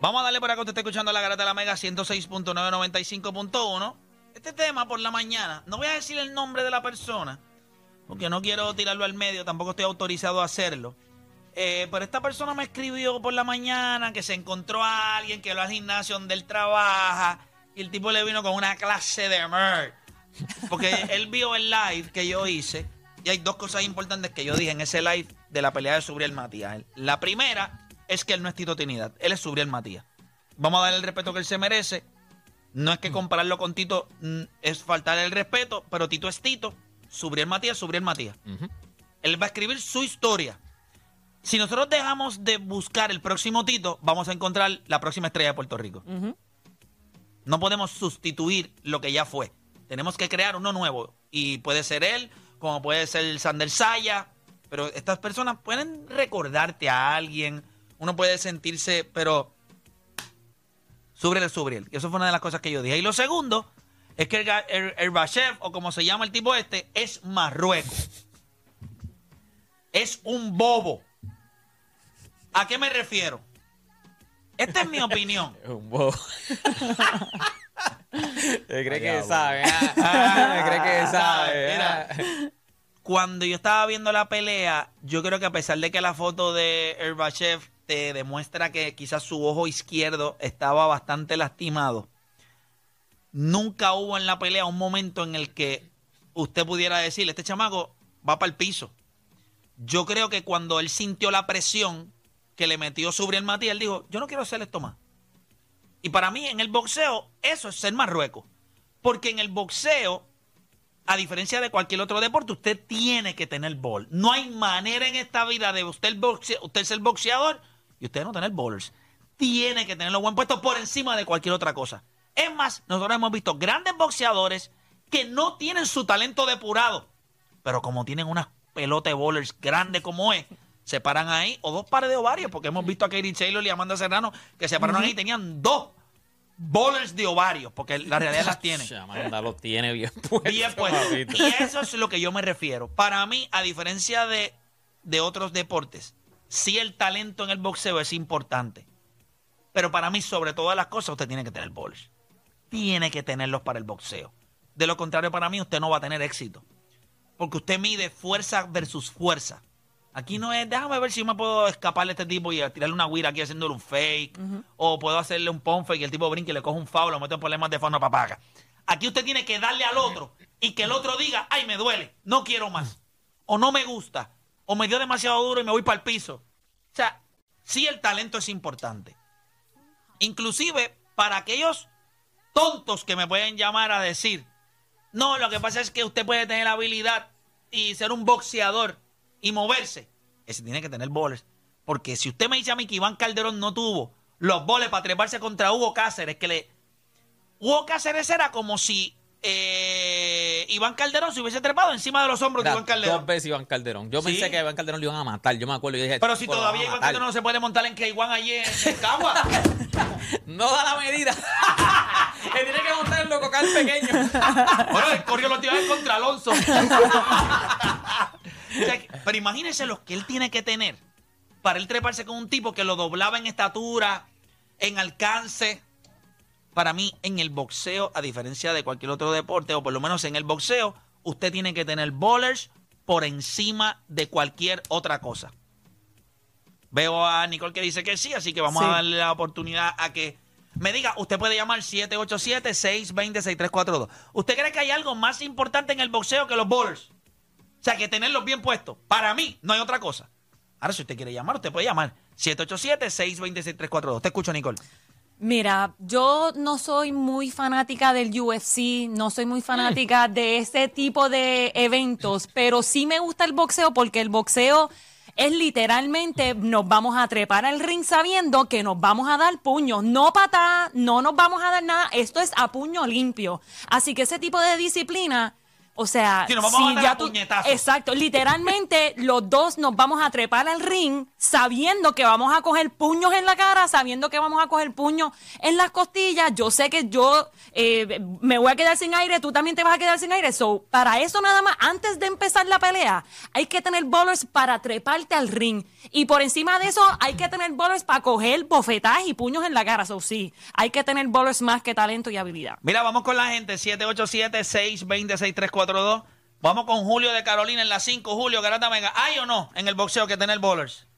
Vamos a darle por acá, usted está escuchando la garata de la Mega 106.995.1. Este tema por la mañana, no voy a decir el nombre de la persona, porque no quiero tirarlo al medio, tampoco estoy autorizado a hacerlo. Eh, pero esta persona me escribió por la mañana que se encontró a alguien que va al gimnasio donde él trabaja y el tipo le vino con una clase de mer. Porque él vio el live que yo hice y hay dos cosas importantes que yo dije en ese live de la pelea de Subriel Matías. La primera es que él no es Tito Trinidad, él es Subriel Matías. Vamos a darle el respeto que él se merece. No es que compararlo con Tito mm, es faltarle el respeto, pero Tito es Tito, Subriel Matías, Subriel Matías. Él va a escribir su historia. Si nosotros dejamos de buscar el próximo Tito, vamos a encontrar la próxima estrella de Puerto Rico. No podemos sustituir lo que ya fue. Tenemos que crear uno nuevo. Y puede ser él, como puede ser Sander Saya. Pero estas personas pueden recordarte a alguien. Uno puede sentirse, pero. Subriel Subriel. Y eso fue una de las cosas que yo dije. Y lo segundo es que el, ga- el, el Bashev, o como se llama el tipo este, es Marruecos. Es un bobo. ¿A qué me refiero? Esta es mi opinión. Es un bobo. ¿Te cree que sabe? ah? ¿Te cree que sabe? Mira, ah? Cuando yo estaba viendo la pelea, yo creo que a pesar de que la foto de Herbachev te demuestra que quizás su ojo izquierdo estaba bastante lastimado, nunca hubo en la pelea un momento en el que usted pudiera decir, este chamaco va para el piso. Yo creo que cuando él sintió la presión que le metió sobre el Matías, él dijo, yo no quiero hacer esto más. Y para mí en el boxeo eso es ser Marruecos. Porque en el boxeo a diferencia de cualquier otro deporte, usted tiene que tener bol. No hay manera en esta vida de usted, boxe- usted ser boxeador y usted no tener bowlers. Tiene que tenerlo buen puesto por encima de cualquier otra cosa. Es más, nosotros hemos visto grandes boxeadores que no tienen su talento depurado, pero como tienen unas pelotas de bowlers grandes como es, se paran ahí, o dos pares de ovarios, porque hemos visto a Katie Taylor y Amanda Serrano que se pararon ahí y tenían dos bowlers de ovarios, porque la realidad las tienen. Amanda lo tiene bien puesto. Bien puesto. papito. Y eso es lo que yo me refiero. Para mí, a diferencia de, de otros deportes, sí el talento en el boxeo es importante. Pero para mí, sobre todas las cosas, usted tiene que tener bowls. Tiene que tenerlos para el boxeo. De lo contrario, para mí, usted no va a tener éxito. Porque usted mide fuerza versus fuerza. Aquí no es, déjame ver si yo me puedo escaparle a este tipo y tirarle una guira aquí haciéndole un fake. O puedo hacerle un pump fake y el tipo brinque y le coge un foul, lo mete en problemas de fauna papaga. Aquí usted tiene que darle al otro y que el otro diga, ay, me duele, no quiero más. O no me gusta. O me dio demasiado duro y me voy para el piso. O sea, sí el talento es importante. Inclusive para aquellos tontos que me pueden llamar a decir, no, lo que pasa es que usted puede tener la habilidad y ser un boxeador y moverse. Ese tiene que tener boles. Porque si usted me dice a mí que Iván Calderón no tuvo los boles para treparse contra Hugo Cáceres, que le... Hugo Cáceres era como si eh, Iván Calderón se hubiese trepado encima de los hombros de Iván Calderón. Dos veces Iván Calderón. Yo Sí. pensé que a Iván Calderón le iban a matar. Yo me acuerdo. Yo dije, Pero si "Tipo, lo todavía Iván matar". Calderón no se puede montar en que Iván allí en, en Cagua. No da la medida. que tiene que montar el loco el pequeño. bueno, él corrió los tiros contra Alonso. O sea que- pero imagínense los que él tiene que tener para él treparse con un tipo que lo doblaba en estatura, en alcance. Para mí, en el boxeo, a diferencia de cualquier otro deporte, o por lo menos en el boxeo, usted tiene que tener bowlers por encima de cualquier otra cosa. Veo a Nicole que dice que sí, así que vamos Sí. a darle la oportunidad a que me diga, usted puede llamar 787-620-6342. ¿Usted cree que hay algo más importante en el boxeo que los bowlers? O sea, que tenerlos bien puestos. Para mí, no hay otra cosa. Ahora, si usted quiere llamar, usted puede llamar 787-620-6342. Te escucho, Nicole. Mira, yo no soy muy fanática del UFC, no soy muy fanática de ese tipo de eventos, pero sí me gusta el boxeo porque el boxeo es literalmente nos vamos a trepar al ring sabiendo que nos vamos a dar puños, no patada, no nos vamos a dar nada, esto es a puño limpio. Así que ese tipo de disciplina O sea, nos vamos si ya tú, exacto, literalmente los dos nos vamos a trepar al ring sabiendo que vamos a coger puños en la cara, sabiendo que vamos a coger puños en las costillas. Yo sé que yo eh, me voy a quedar sin aire, tú también te vas a quedar sin aire. So, para eso nada más, antes de empezar la pelea, hay que tener bowlers para treparte al ring. Y por encima de eso, hay que tener bowlers para coger bofetadas y puños en la cara. So, sí, hay que tener bowlers más que talento y habilidad. Mira, vamos con la gente, 787-620-6342. Vamos con Julio de Carolina en la 5. Julio, Garata Mega, ¿hay o no en el boxeo que tener bowlers?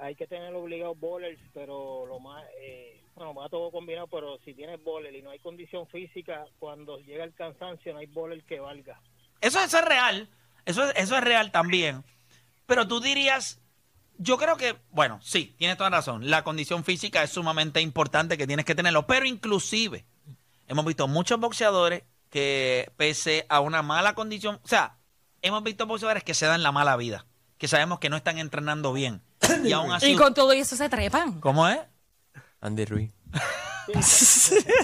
hay que tener obligados bowlers, pero lo más, eh, bueno, va todo combinado, pero si tienes bowler y no hay condición física, cuando llega el cansancio no hay bowler que valga. Eso, eso es real, eso es, eso es real también. Pero tú dirías, yo creo que, bueno, sí, tienes toda razón. La condición física es sumamente importante que tienes que tenerlo. Pero inclusive, hemos visto muchos boxeadores que pese a una mala condición, o sea, hemos visto boxeadores que se dan la mala vida, que sabemos que no están entrenando bien. Y aún así, Y con todo eso se trepan. ¿cómo es? Andy Ruiz.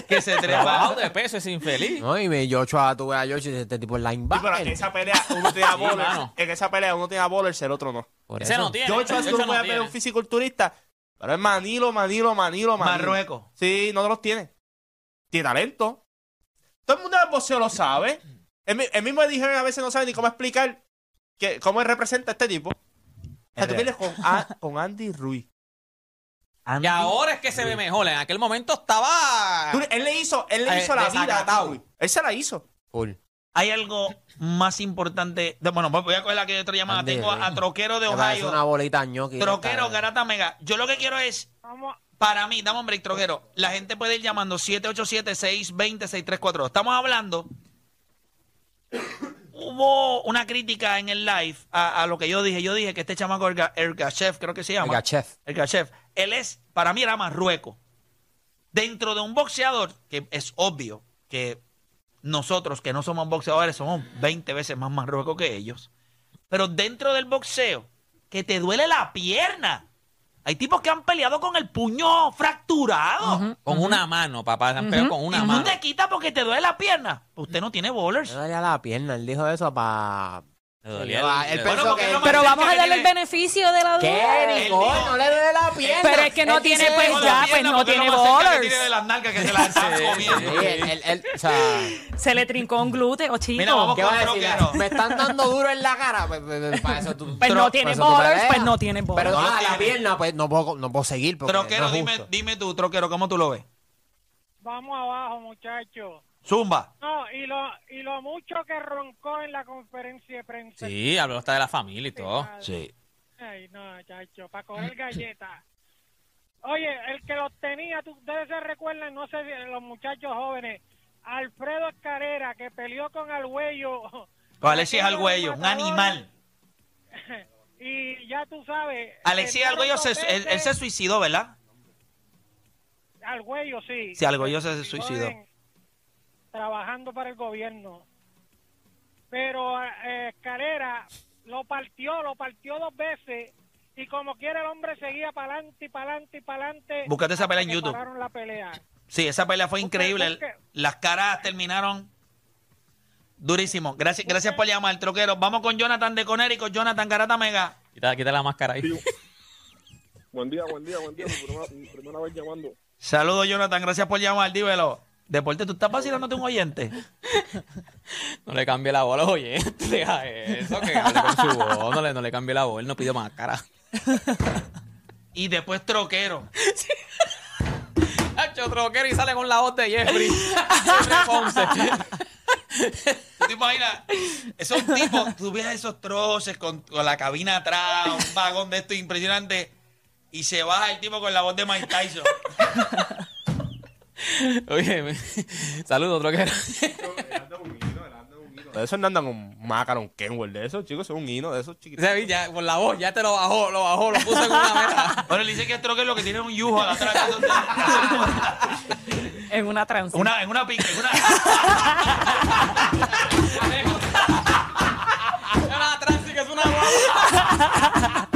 Que se trepa. de peso ese infeliz. No, y me Joshua, tú ves a Joshua y este tipo es Sí, pero en linebacker. esa pelea uno tiene a Sí, mano. En esa pelea uno tiene a bowlers, el otro no. Por Ese eso. no tiene. Joshua tú no puedes ver un fisiculturista, pero es Manilo, Manilo, Manilo, Manilo. Marruecos. Sí, no los tiene. Tiene talento. Todo el mundo del boxeo lo sabe. El, mi- el mismo Eddie Hearn a veces no sabe ni cómo explicar que, cómo él representa a este tipo. O sea, tú vienes con, A- con Andy Ruiz. Y ahora es que se ve mejor. En aquel momento estaba. Tú- él le hizo, él le Eh, hizo la vida. Andy. Él se la hizo. Full. Hay algo más importante. de- bueno, voy a coger la que otra llamada. Andy Tengo a, Troquero de Me parece Ohio. una bolita ñoqui. Troquero, Garata Mega. Yo lo que quiero es, Vamos, para mí, dame un break, Troquero. La gente puede ir llamando 787-620-6342. Estamos hablando. Hubo una crítica en el live a, a lo que yo dije. Yo dije que este chamaco, Erga- Ergashev, creo que se llama. Gachev. Ergashev, él es, para mí era Marruecos. Dentro de un boxeador, que es obvio que nosotros que no somos boxeadores somos 20 veces más Marruecos que ellos. Pero dentro del boxeo, que te duele la pierna. Hay tipos que han peleado con el puño fracturado. Con una mano, papá. Se han pegado con Y una no mano. te quita porque te duele la pierna. Usted no tiene bowlers. Le dolía la pierna. Él dijo eso para. Lo Pero más vamos a darle el beneficio de la ¿Qué, duda. Nicole? No le duele la pierna. Pero es que no Él tiene, pues, ya, pues, no tiene que se le trincó un glúteo, chico. Mira, vamos ¿qué a decir? Me están dando duro en la cara. Pues, pues, pues, para eso tú. Pues no tiene peleas. pues no tiene bowlers. Pero No ah, la pierna, pues no puedo, no puedo seguir. Troquero, dime, dime tú, Troquero, ¿cómo tú lo ves? vamos abajo, muchachos. Zumba. No, y lo, y lo mucho que roncó en la conferencia de prensa. Sí, habló hasta de la familia y todo. Sí. Ay, no, chacho, para coger galletas. Oye, el que los tenía, tú- ustedes se recuerdan, no sé si los muchachos jóvenes, Alfredo Escarera, que peleó con Alhuello. Pues Alexis Alguello, un animal. Y ya tú sabes. Alexis el Alguello, se, él, él se suicidó, ¿verdad? Arguello, sí. Sí, Arguello se suicidó. Joven, Trabajando para el gobierno. Pero eh, Escalera lo partió, lo partió dos veces. Y como quiera el hombre seguía para adelante y para adelante y para adelante. Búscate esa pelea en YouTube. pararon la pelea. Sí, esa pelea fue Busque, increíble. busque. Las caras terminaron durísimo. Gracias, gracias por llamar, Troquero. Vamos con Jonathan de Conérico. Jonathan Garata Mega. Quita, quita la máscara ahí. Buen día, buen día, buen día. Mi primera, mi primera vez llamando. Saludos, Jonathan. Gracias por llamar. Dímelo. Deporte, ¿tú estás vacilándote un oyente? No le cambie la voz a los oyentes. Deja eso, que hable con su voz. No le, no le cambie la voz. Él no pidió máscara. Y después Troquero. Hacho, troquero y sale con la voz de Jeffrey. Jeffrey Ponce. ¿Tú te imaginas? Esos tipos, tú ves esos troces con, con la cabina atrás, un vagón de esto impresionante, y se baja el tipo con la voz de Mike Tyson. Oye, me- saludos, troquero. De eso no andan con Macaron Kenwell. De esos chicos son un hino de esos chiquitos. Ese, ya, por la voz, ya te lo bajó, lo bajó, lo puso en una meta. Bueno, le dice que es troquero lo que tiene es un yujo atrás. En una transición. Una, en una pica, en una... Es una que es una guapa.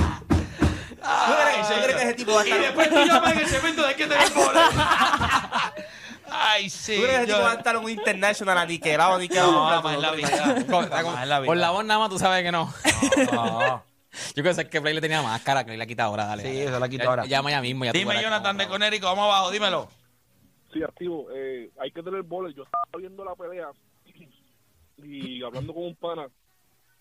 ¿Tú crees, que ese tipo va a Y estar después tú llamas en el cemento de que te. Ay, Ay, sí. ¿Tú crees que ese yo- tipo va a estar un international aniquilado, aniquilado? No, jamás en la ¿Tú vida. Con, en la vida. por la voz nada más tú sabes que no. No. Yo creo que es que Play le tenía máscara, que la quita ahora, dale. Sí, dale. eso la quita Ya- ahora. Llama ya mismo. Ya Dime, Jonathan de. Conérico, vamos abajo, dímelo. Sí, activo. Eh, hay que tener bolas. Yo estaba viendo la pelea y hablando con un pana,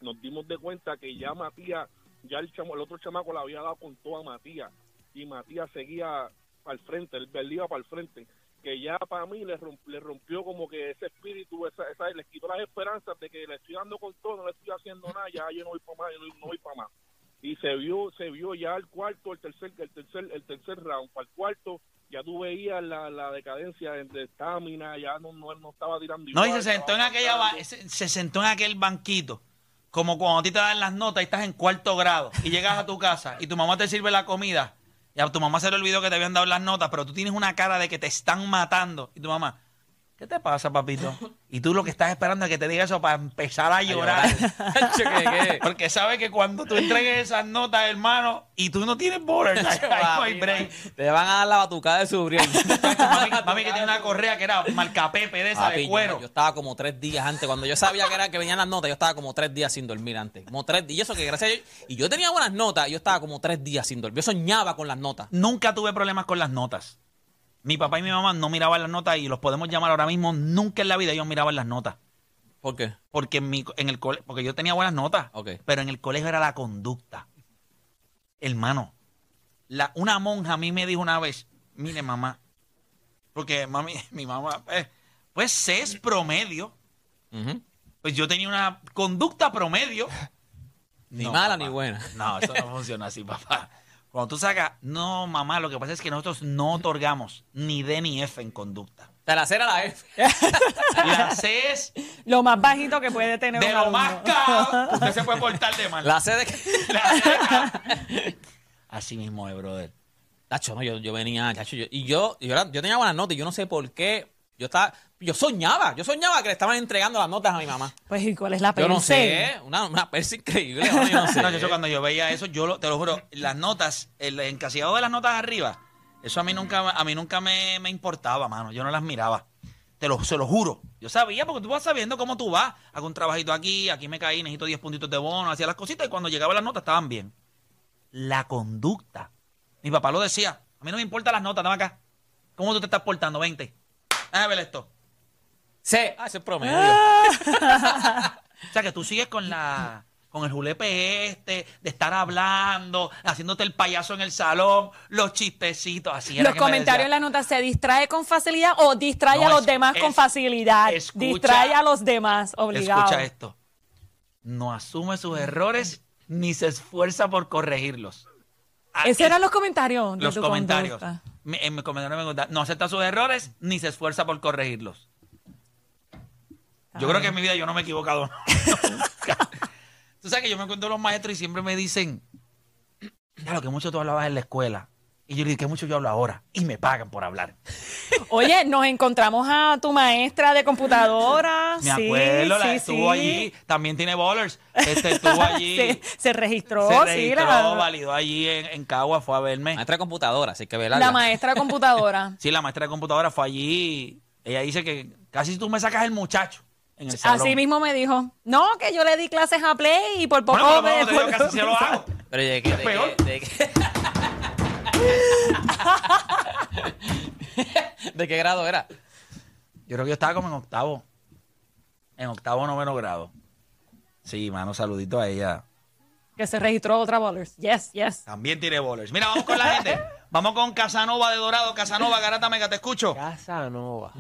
nos dimos de cuenta que ya Matías, ya el, chamo, el otro chamaco le había dado con todo a Matías y Matías seguía al frente, él, él iba para el frente. Que ya para mí le, romp- le rompió como que ese espíritu, esa, esa, les quitó las esperanzas de que le estoy dando con todo, no le estoy haciendo nada, ya yo no voy para más, yo no, no voy para más. Y se vio, se vio ya el cuarto, el tercer, el tercer, el tercer round, para el cuarto ya tú veías la, la decadencia de estamina, ya no, no, no estaba tirando No, y igual, se sentó en aquella ba- marcando. se, se sentó en aquel banquito. Como cuando a ti te dan las notas y estás en cuarto grado y llegas a tu casa y tu mamá te sirve la comida y a tu mamá se le olvidó que te habían dado las notas, pero tú tienes una cara de que te están matando y tu mamá, ¿qué te pasa, papito? Y tú lo que estás esperando es que te diga eso para empezar a llorar. Porque sabes que cuando tú entregues esas notas, hermano, y tú no tienes break. Te van a dar la batucada de su. Mami, mami que tiene una correa que era marca Pepe de esa Papi, de yo- cuero. Yo, estaba como tres días antes. Cuando yo sabía que, era, que venían las notas, yo estaba como tres días sin dormir antes. Como tres días. Y eso que gracias a Dios- Y yo tenía buenas notas, yo estaba como tres días sin dormir. Yo soñaba con las notas. Nunca tuve problemas con las notas. Mi papá y mi mamá no miraban las notas y los podemos llamar ahora mismo. Nunca en la vida ellos miraban las notas. ¿Por qué? Porque en, mi, en el cole- porque yo tenía buenas notas. Pero en el colegio era la conducta. Hermano, la, una monja a mí me dijo una vez, mire mamá, porque mami, mi mamá, pues, pues C es promedio. Pues yo tenía una conducta promedio. Ni No, mala papá. ni buena. No, eso no funciona así, papá. Cuando tú sacas, no, mamá, lo que pasa es que nosotros no otorgamos ni D ni F en conducta. De la C a la F. La C es Lo más bajito que puede tener de un lo alumno. más caro que usted se puede portar de mal. La C de... La C de. Así mismo es, brother. Tacho, no, yo, yo venía, tacho, yo- y yo, yo, era- yo tenía buenas notas y yo no sé por qué. Yo estaba, yo soñaba, yo soñaba que le estaban entregando las notas a mi mamá. Pues, ¿y cuál es la Yo no sé, una, una persa increíble, yo no sé. No, yo cuando yo veía eso, yo lo- te lo juro, las notas, el encasillado de las notas arriba, eso a mí nunca, a mí nunca me, me importaba, mano. Yo no las miraba. Te lo, se lo juro. Yo sabía, porque tú vas sabiendo cómo tú vas. Hago un trabajito aquí, aquí me caí, necesito 10 puntitos de bono, hacía las cositas y cuando llegaba las notas estaban bien. La conducta. Mi papá lo decía. A mí no me importan las notas, dame acá. ¿Cómo tú te estás portando? 20. Déjame ver esto. C. Ah, ese es promedio. O sea, que tú sigues con la con el julepe este, de estar hablando, haciéndote el payaso en el salón, los chistecitos, así era Los que comentarios en la nota se distrae con facilidad o distrae No, a los es- demás con facilidad. escucha- distrae a los demás, obligado. Escucha esto. No asume sus errores ni se esfuerza por corregirlos. Ah, Esos es- eran los comentarios de los tu comentarios. conducta. En mi comentario me gusta. No acepta sus errores ni se esfuerza por corregirlos. Yo creo que en mi vida yo no me he equivocado. Tú sabes que yo me encuentro los maestros y siempre me dicen, ya lo que mucho tú hablabas en la escuela. Y yo le digo, que mucho yo hablo ahora. Y me pagan por hablar. Oye, nos encontramos a tu maestra de computadora. Me sí, acuerdo, la estuvo sí. allí. También tiene bowlers. Este, estuvo allí. se, se registró, se sí, registró, la, validó allí en, en Cagua, fue a verme. Maestra de computadora, así que velarla. la maestra de computadora. Sí, la maestra de computadora fue allí. Ella dice que casi tú me sacas el muchacho en el salón. Así mismo me dijo, no, que yo le di clases a Play y por poco Bueno, pero me- digo, casi se lo hago. Pero de qué, de qué, de qué. ¿De qué grado era? Yo creo que yo estaba como en octavo. En octavo o noveno grado. Sí, mano, saludito a ella. que se registró otra Ballers. Yes, yes. También tiene bowlers. Mira, vamos con la gente. Vamos con Casanova de Dorado. Casanova, Garata Mega, te escucho. Casanova.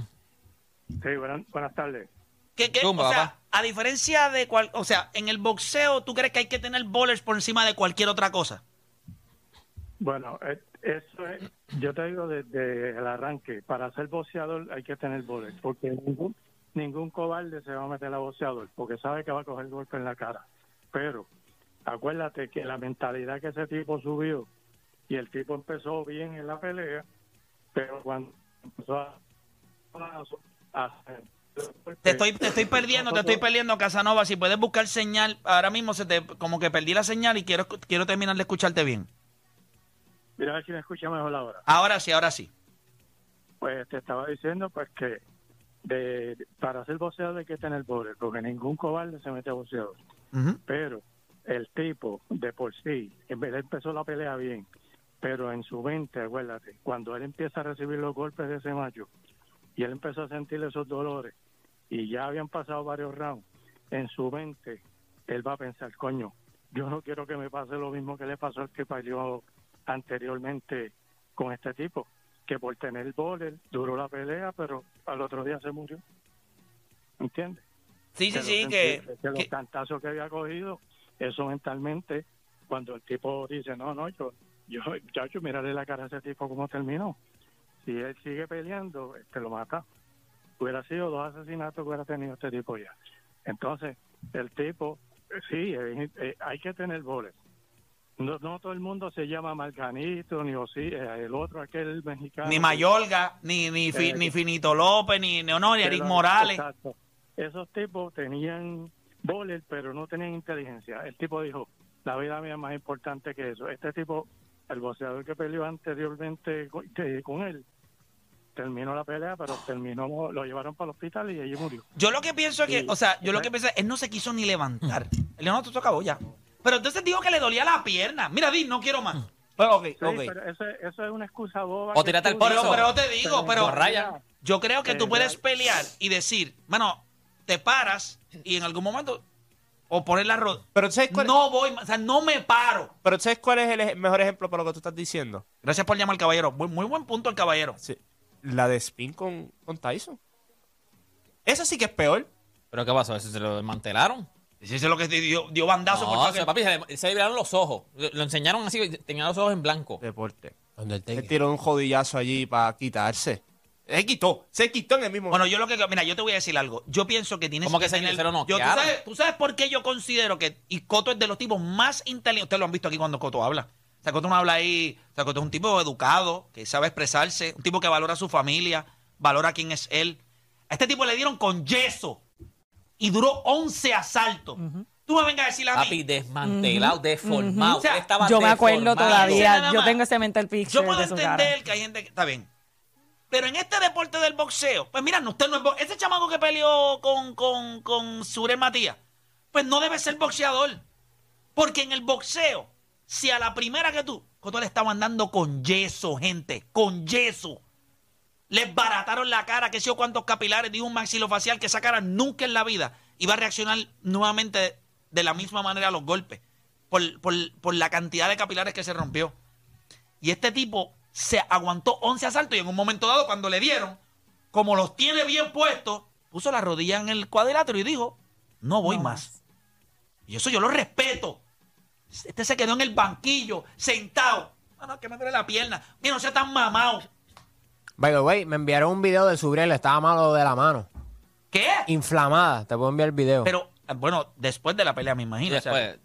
Sí, buenas, buenas tardes. ¿Qué, qué? Zumba, o sea, papá. a diferencia de cual, o sea, en el boxeo, ¿tú crees que hay que tener bowlers por encima de cualquier otra cosa? Bueno, eh, eso es, yo te digo desde el arranque, para ser boxeador hay que tener boles, porque ningún, ningún cobarde se va a meter a boxeador, porque sabe que va a coger golpe en la cara. Pero acuérdate que la mentalidad que ese tipo subió, y el tipo empezó bien en la pelea, pero cuando empezó a... a- Te estoy, te estoy perdiendo, te estoy perdiendo, Casanova. Si puedes buscar señal, ahora mismo se te, como que perdí la señal y quiero, quiero terminar de escucharte bien. Mira a ver si me escucha mejor ahora. Ahora sí, ahora sí. Pues te estaba diciendo pues que de, para ser boxeador hay que tener boxeo, porque ningún cobarde se mete a boxeador. Pero el tipo, de por sí, en vez de empezó la pelea bien, pero en su mente, acuérdate, cuando él empieza a recibir los golpes de ese macho y él empezó a sentir esos dolores y ya habían pasado varios rounds, en su mente él va a pensar, coño, yo no quiero que me pase lo mismo que le pasó al que peleó anteriormente con este tipo, que por tener bowler duró la pelea, pero al otro día se murió. ¿Entiendes? Sí, sí, sí, que, que los cantazos que había cogido, eso mentalmente, cuando el tipo dice, no, no, yo, yo, muchacho, mírale la cara a ese tipo cómo terminó. Si él sigue peleando, te lo mata. Hubiera sido dos asesinatos que hubiera tenido este tipo ya. Entonces, el tipo, sí, eh, eh, hay que tener boles. No, no todo el mundo se llama Marganito, ni Osí, el otro, aquel mexicano. ni Mayorga, ni, ni, Fi- Eh, ni Finito López, ni ni Eric pero- Morales. Exacto. Esos tipos tenían bowler, pero no tenían inteligencia. El tipo dijo, la vida mía es más importante que eso. Este tipo, el boxeador que peleó anteriormente con, que- con él, terminó la pelea, pero terminó, lo llevaron para el hospital y allí murió. Yo lo que pienso es que, o sea, yo lo que pienso es, él no se quiso ni levantar. León se acabó ya. Pero entonces dijo que le dolía la pierna. Mira, Di, no quiero más. Pero, ok, Sí, ok. pero eso, eso es una excusa boba. O que tírate al Pero, piso. pero te digo, pero raya. yo creo que tú puedes pelear y decir, bueno, te paras y en algún momento, o poner la rodilla. Pero ¿sabes cuál, No voy, o sea, no me paro. pero ¿sabes cuál es el ej- mejor ejemplo para lo que tú estás diciendo? Gracias por llamar al caballero. Muy, muy buen punto el caballero. Sí. La de Spin con, con Tyson. Eso sí que es peor. ¿Pero qué pasó? ¿Eso ¿Se lo desmantelaron? Ese es lo que dio, dio bandazo No, por o todo sea, que- papi, se le, se le viraron los ojos. Lo, lo enseñaron así, tenía los ojos en blanco. Deporte. Undertaker. tiró un jodillazo allí para quitarse. Se quitó. Se quitó en el mismo. Bueno, yo lo que. Mira, yo te voy a decir algo. Yo pienso que tienes ¿Cómo que que se- tener. lo yo, ¿tú, sabes, ¿Tú sabes por qué yo considero que. Y Coto es de los tipos más inteligentes. Ustedes lo han visto aquí cuando Coto habla. O sea, Coto no habla ahí. O sea, Coto es un tipo educado, que sabe expresarse. Un tipo que valora a su familia, valora quién es él. A este tipo le dieron con yeso. Y duró 11 asaltos. Tú me vengas a decir a mí. Papi, desmantelado, deformado. O sea, Él estaba Yo me acuerdo deformado. Todavía. nada Yo tengo ese mental Yo picture puedo de su cara. entender que hay gente que está bien. Pero en este deporte del boxeo, pues mira, no, usted no es bo- ese chamaco que peleó con, con, con Surel Matías, pues no debe ser boxeador. Porque en el boxeo, si a la primera que tú, Coto le estaban dando con yeso, gente, con yeso. Les barataron la cara, que sé yo cuántos capilares, dijo un maxilofacial que esa cara nunca en la vida iba a reaccionar nuevamente de la misma manera a los golpes. Por, por, por la cantidad de capilares que se rompió. Y este tipo se aguantó 11 asaltos y en un momento dado, cuando le dieron, como los tiene bien puestos, puso la rodilla en el cuadrilátero y dijo, no voy No más. Y eso yo lo respeto. Este se quedó en el banquillo, sentado. Bueno, que me duele la pierna. Mira, no sea tan mamado. By the way, me enviaron un video de Subriel, estaba malo de la mano. ¿Qué? Inflamada, te puedo enviar el video. Pero, bueno, después de la pelea, me imagino. o sea, después,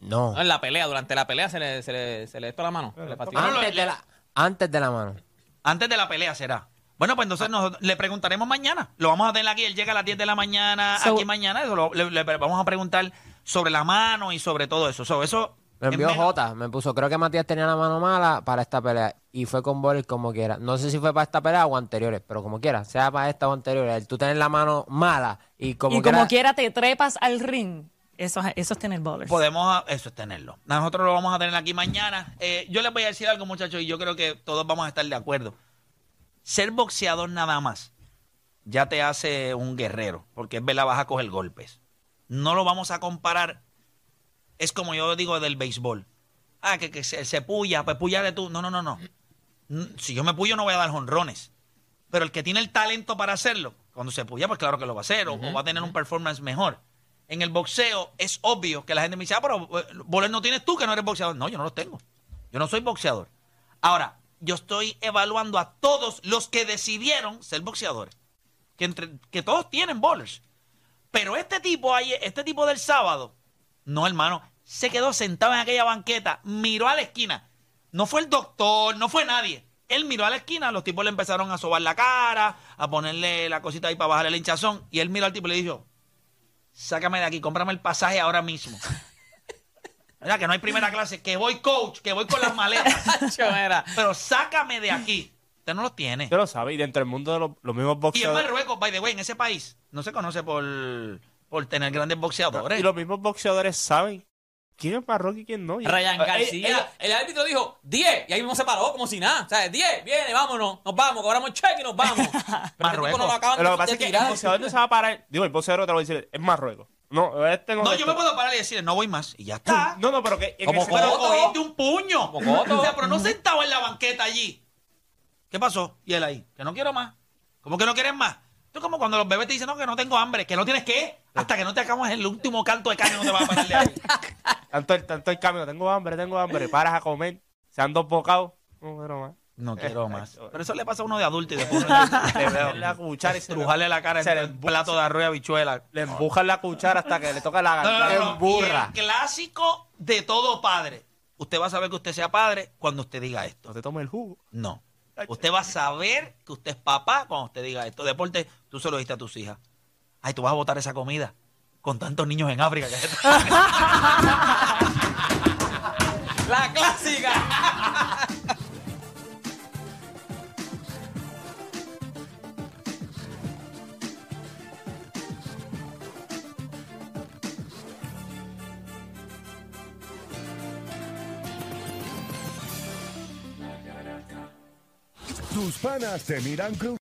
no. no, en la pelea, durante la pelea se le, se le, se le esto la mano. se le Antes de, la, antes de la mano. Antes de la pelea será. Bueno, pues entonces nos, le preguntaremos mañana. Lo vamos a tener aquí. Él llega a las 10 de la mañana So- aquí mañana. Eso lo- le, le vamos a preguntar sobre la mano y sobre todo eso. So, eso Me envió en Jota, me puso, creo que Matías tenía la mano mala para esta pelea. Y fue con Boris como quiera. No sé si fue para esta pelea o anteriores, pero como quiera, sea para esta o anteriores. El tú tener la mano mala y como y quiera. como quiera te trepas al ring. Eso, es- eso es tener bowlers. Podemos, eso es tenerlo. Nosotros lo vamos a tener aquí mañana. Eh, yo les voy a decir algo, muchachos, y yo creo que todos vamos a estar de acuerdo. Ser boxeador nada más ya te hace un guerrero, porque es verdad, vas a coger golpes. No lo vamos a comparar. Es como yo digo del béisbol. Ah, que, que se, se puya, pues puyale tú. No, no, no, no. Mm, Si yo me puyo no voy a dar jonrones. Pero el que tiene el talento para hacerlo, cuando se puya, pues claro que lo va a hacer, o- o va a tener un performance mejor. En el boxeo es obvio que la gente me dice, ah, pero eh, boler no tienes tú que no eres boxeador. No, yo no los tengo. Yo no soy boxeador. Ahora, yo estoy evaluando a todos los que decidieron ser boxeadores. Que, entre, que todos tienen bowlers. Pero este tipo, ahí- este tipo del sábado, no, hermano, se quedó sentado en aquella banqueta, miró a la esquina. No fue el doctor, no fue nadie. Él miró a la esquina, los tipos le empezaron a sobar la cara, a ponerle la cosita ahí para bajarle el hinchazón. Y él miró al tipo y le dijo, sácame de aquí, cómprame el pasaje ahora mismo. Mira, que no hay primera clase, que voy coach, que voy con las maletas. Pero sácame de aquí. Usted no los tiene. Usted lo sabe. Y dentro del mundo de los, los mismos Y en boxeadores. Marruecos, by the way, en ese país, no se conoce por, por tener grandes boxeadores. Y los mismos boxeadores saben quién es Marroquí y quién no. Ryan eh, García, eh, el árbitro dijo 10 y ahí mismo se paró como si nada. O sea, 10, viene, vámonos, nos vamos, cobramos el cheque y nos vamos. Pero Marruecos. tipo no lo acaban Pero lo de- que pasa de es que el tirar. boxeador no se va a parar. Digo, el boxeador te lo voy a decir, es Marruecos. No, este no. yo me puedo parar y decir, no voy más. Y ya está. No, no, pero que. en Como Pero cogiste un puño. Como Coto. O sea, pero no sentado en la banqueta allí. ¿Qué pasó? Y él ahí, que no quiero más. ¿Cómo que no quieres más? Esto es como cuando los bebés te dicen, no, que no tengo hambre, que no tienes qué. Hasta que no te acabas el último canto de caña, no te vas a parar de ahí. Tanto el, tanto el camino, tengo hambre, tengo hambre. Paras a comer, se han dos bocados. No, pero más. No quiero más. Pero eso le pasa a uno de adulto y después uno le, veo la cuchara y estrujarle la cara en el plato de arroz y habichuela. Le empujan la cuchara hasta que le toca la garganta. no, no. el clásico de todo padre. Usted va a saber que usted sea padre cuando usted diga esto. No te tome el jugo. No. Usted va a saber que usted es papá cuando usted diga esto. Deporte, tú se lo diste a tus hijas. Ay, tú vas a botar esa comida con tantos niños en África. que- Tus panas te miran cruz.